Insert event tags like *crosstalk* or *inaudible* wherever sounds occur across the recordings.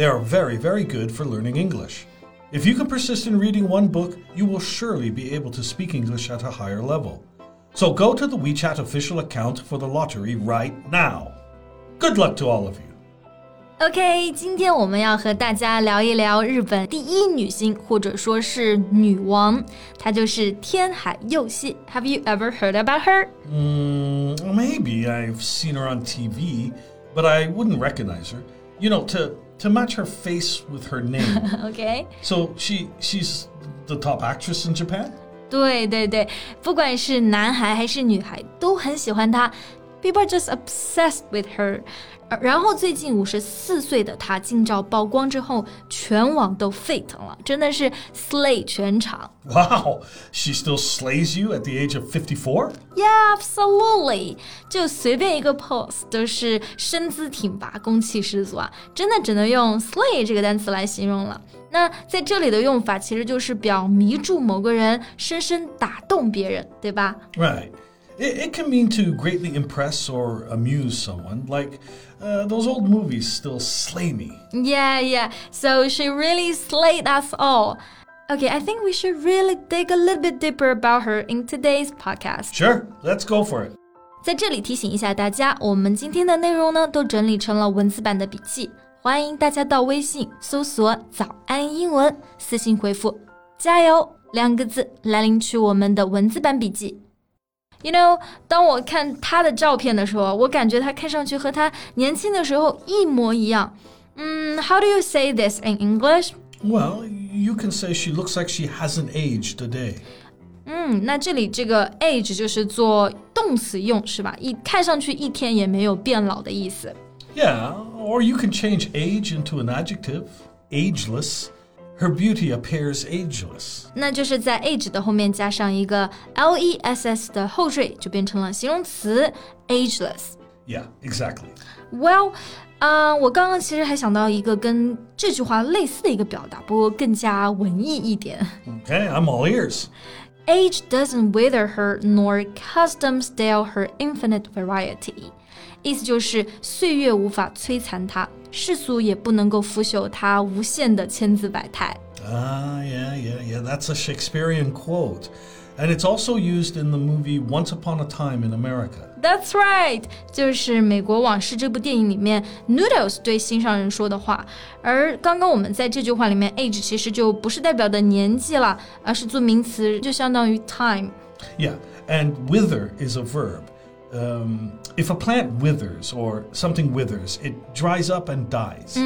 They are very, very good for learning English. If you can persist in reading one book, you will surely be able to speak English at a higher level. So go to the WeChat official account for the lottery right now. Good luck to all of you. OK，今天我们要和大家聊一聊日本第一女星，或者说是女王，她就是天海佑希。Have you ever heard about her? Mm, maybe I've seen her on TV, but I wouldn't recognize her. You know, to to match her face with her name. *laughs* OK， so she she's the top actress in Japan. 对对对，不管是男孩还是女孩，都很喜欢她。 People are just obsessed with her。呃然后最近五十四岁的她近照曝光之后，全网都沸腾了，真的是 slay 全场。Wow, she still slays you at the age of 54? Yeah, absolutely。就随便一个 pose 都是身姿挺拔、攻气十足啊，真的只能用 slay 这个单词来形容了。那在这里的用法其实就是表迷住某个人，深深打动别人，对吧？Right. It, it can mean to greatly impress or amuse someone, like uh, those old movies still slay me. Yeah, yeah. So she really slayed us all. Okay, I think we should really dig a little bit deeper about her in today's podcast. Sure, let's go for it. 在这里提醒一下大家，我们今天的内容呢都整理成了文字版的笔记，欢迎大家到微信搜索“早安英文”，私信回复“加油”两个字来领取我们的文字版笔记。 You know，当我看她的照片的时候，我感觉她看上去和她年轻的时候一模一样。嗯，How do you say this in English？ Well, you can say she looks like she hasn't aged a day. 嗯，那这里这个 age 就是做动词用是吧？一看上去一天也没有变老的意思。 Yeah, or you can change age into an adjective, ageless. Her beauty appears ageless. 那就是在 age 的后面加上一个 l e s s 的后缀，就变成了形容词 ageless。 Yeah, exactly. Well，啊、我刚刚其实还想到一个跟这句话类似的一个表达，不过更加文艺一点。 Okay, I'm all ears. Age doesn't wither her, nor custom stale her infinite variety。 意思就是岁月无法摧残她，世俗也不能够腐朽她无限的千姿百态。 Ah, yeah, yeah, yeah. That's a Shakespearean quote. And it's also used in the movie Once Upon a Time in America. That's right，就是《美国往事》这部电影里面 Noodles 对心上人说的话。而刚刚我们在这句话里面，age 其实就不是代表的年纪了，而是做名词，就相当于 time。 Yeah, and wither is a verb. Um, if a plant withers or something withers, it dries up and dies.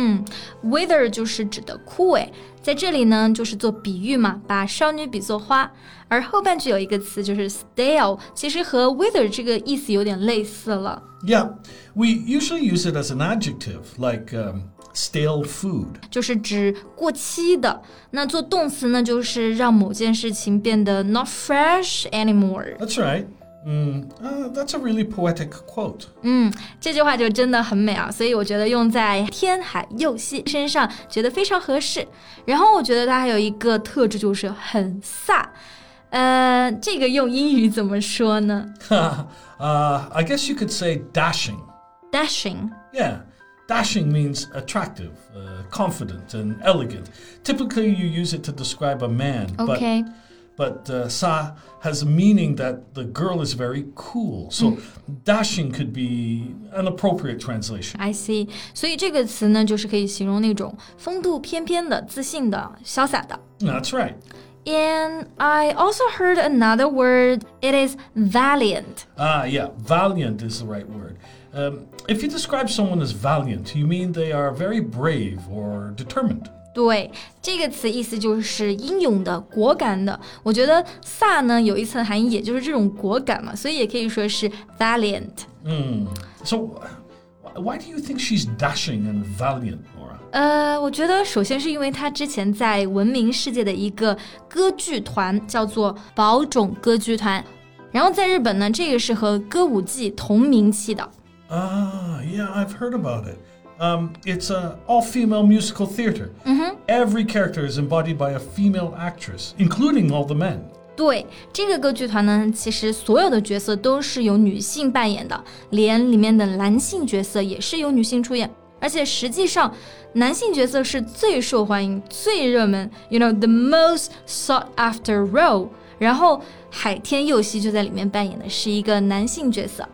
Wither 就是指的枯萎，在这里呢就是做比喻嘛，把少女比作花。而后半句有一个词就是 stale，其实和 wither 这个意思有点类似了。 Yeah, we usually use it as an adjective, like um, stale food. 就是指过期的。那做动词呢，就是让某件事情变得 not fresh anymore。 That's right. Mm, uh, that's a really poetic quote. 嗯，这句话就真的很美啊，所以我觉得用在天海佑希身上，觉得非常合适。然后我觉得它还有一个特质就是很飒。呃，这个用英语怎么说呢 uh, *laughs* I guess you could say dashing. ？Dashing。 Yeah, dashing means attractive, uh, confident, and elegant. Typically, you use it to describe a man, OK， but but uh, sa has a meaning that the girl is very cool. So dashing could be an appropriate translation. I see。所以这个词呢，就是可以形容那种风度翩翩的、自信的、潇洒的。 That's right. And I also heard another word. It is valiant. Ah, yeah, valiant is the right word. Um, if you describe someone as valiant, you mean they are very brave or determined. 对，这个词意思就是英勇的、果敢的。我觉得“飒”呢有一层含义，也就是这种果敢嘛，所以也可以说是 valiant。 So, wh- why do you think she's dashing and valiant, Nora? 呃，我觉得首先是因为他之前在闻名世界的一个歌剧团叫做宝冢歌剧团，然后在日本呢，这个是和歌舞伎同名气的。Ah, yeah, I've heard about it. Um, it's a all-female musical theater. Every character is embodied by a female actress, including all the men. 对这个歌剧团呢，其实所有的角色都是由女性扮演的，连里面的男性角色也是由女性出演。而且实际上，男性角色是最受欢迎、最热门，you know the most sought after role。然后海天佑希就在里面扮演的是一个男性角色。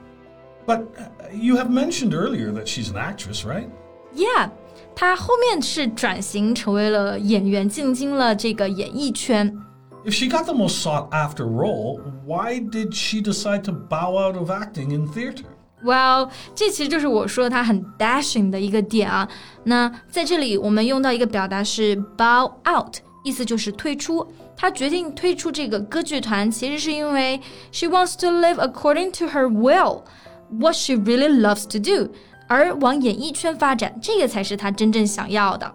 But uh, you have mentioned earlier that she's an actress, right? Yeah，他后面是转型成为了演员，进军了这个演艺圈。 If she got the most sought-after role, why did she decide to bow out of acting in theater? Well，这其实就是我说他很 dashing 的一个点啊。那在这里我们用到一个表达是 bow out，意思就是退出。他决定退出这个歌剧团，其实是因为 she wants to live according to her will, what she really loves to do，而往演艺圈发展，这个才是他真正想要的。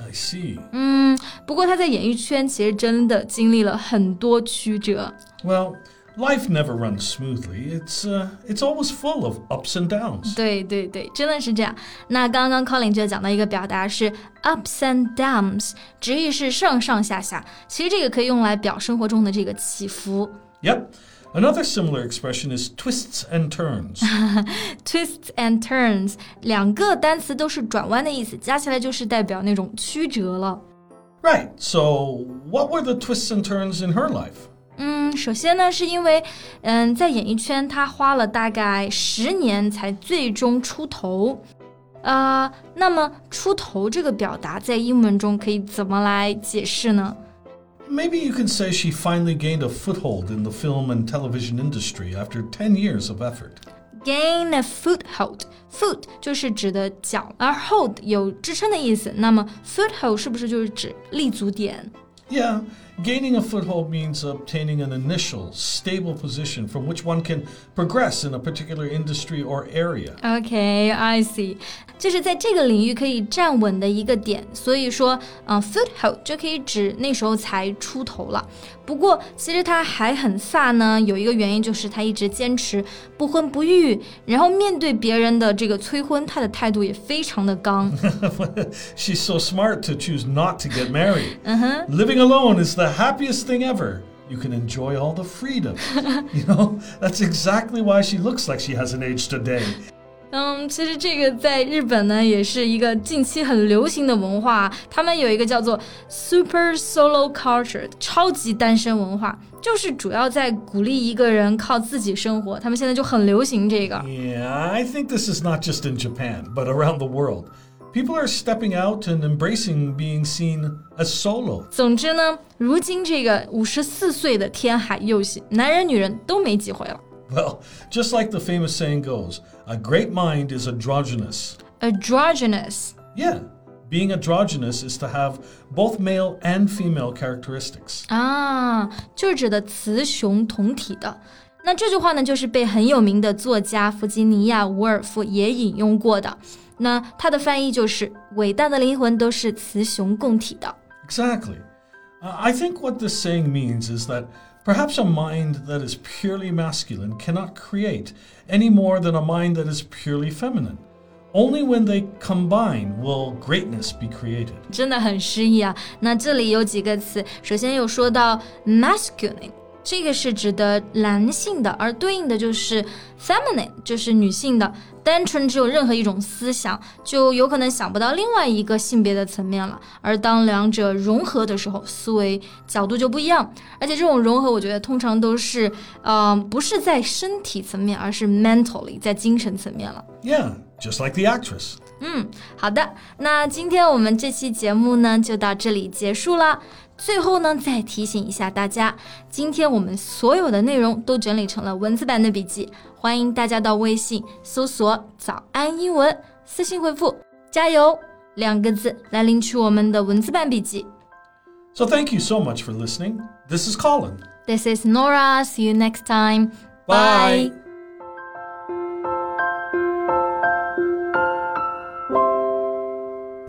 I see. 不过他在演艺圈其实真的经历了很多曲折。 Well, life never runs smoothly. It's uh, it's always full of ups and downs. 对对对，真的是这样。那刚刚 Colin 就讲到一个表达是 ups and downs，直译是上上下下。其实这个可以用来表生活中的这个起伏。 Yep. Another similar expression is twists and turns. *laughs* twists and turns 两个单词都是转弯的意思，加起来就是代表那种曲折了。 right. So, what were the twists and turns in her life? 嗯，首先呢，是因为嗯，在演艺圈他花了大概十年才最终出头。呃，那么出头这个表达在英文中可以怎么来解释呢？ Maybe you can say she finally gained a foothold in the film and television industry after 10 years of effort. gain a foothold。foot 就是指的脚，而 hold 有支撑的意思。那么 foothold 是不是就是指立足点？ Yeah, gaining a foothold means obtaining an initial, stable position from which one can progress in a particular industry or area. Okay, I see，就是在这个领域可以站稳的一个点，所以说，嗯、f o o t h o l d 就可以指那时候才出头了。不过，其实他还很飒呢，有一个原因就是他一直坚持不婚不育，然后面对别人的这个催婚，他的态度也非常的刚。 She's *laughs* so *laughs* smart to choose not to get married. Living alone is the happiest thing ever. You can enjoy all the freedom. *laughs* you know, that's exactly why she looks like she hasn't aged a day. 嗯，其实这个在日本呢，也是一个近期很流行的文化。他们有一个叫做 Super Solo Culture 超级单身文化，就是主要在鼓励一个人靠自己生活。他们现在就很流行这个。 Yeah, I think this is not just in Japan, but around the world. People are stepping out and embracing being seen as solo. 总之呢，如今这个五十四岁的天海佑希，男人女人都没机会了。 Well, just like the famous saying goes, a great mind is androgynous. Androgynous， Yeah, being androgynous is to have both male and female characteristics. 啊，就是指的雌雄同体的。那这句话呢，就是被很有名的作家弗吉尼亚·伍尔夫也引用过的。 那他的翻译就是：伟大的灵魂都是雌雄共体的。 Exactly. Uh, I think what this saying means is that perhaps a mind that is purely masculine cannot create any more than a mind that is purely feminine. Only when they combine will greatness be created. 真的很诗意啊。那这里有几个词，首先有说到 masculine， 这个是指的男性的，而对应的就是 feminine，就是女性的。单纯只有任何一种思想，就有可能想不到另外一个性别的层面了。而当两者融合的时候，思维角度就不一样。而且这种融合，我觉得通常都是，呃，不是在身体层面，而是 mentally 在精神层面了。Yeah, just like the actress. 好的，那今天我们这期节目呢就到这里结束了。最后呢，再提醒一下大家，今天我们所有的内容都整理成了文字版的笔记，欢迎大家到微信搜索“早安英文”，私信回复“加油”两个字来领取我们的文字版笔记。 So thank you so much for listening. This is Colin. This is Nora. See you next time. Bye.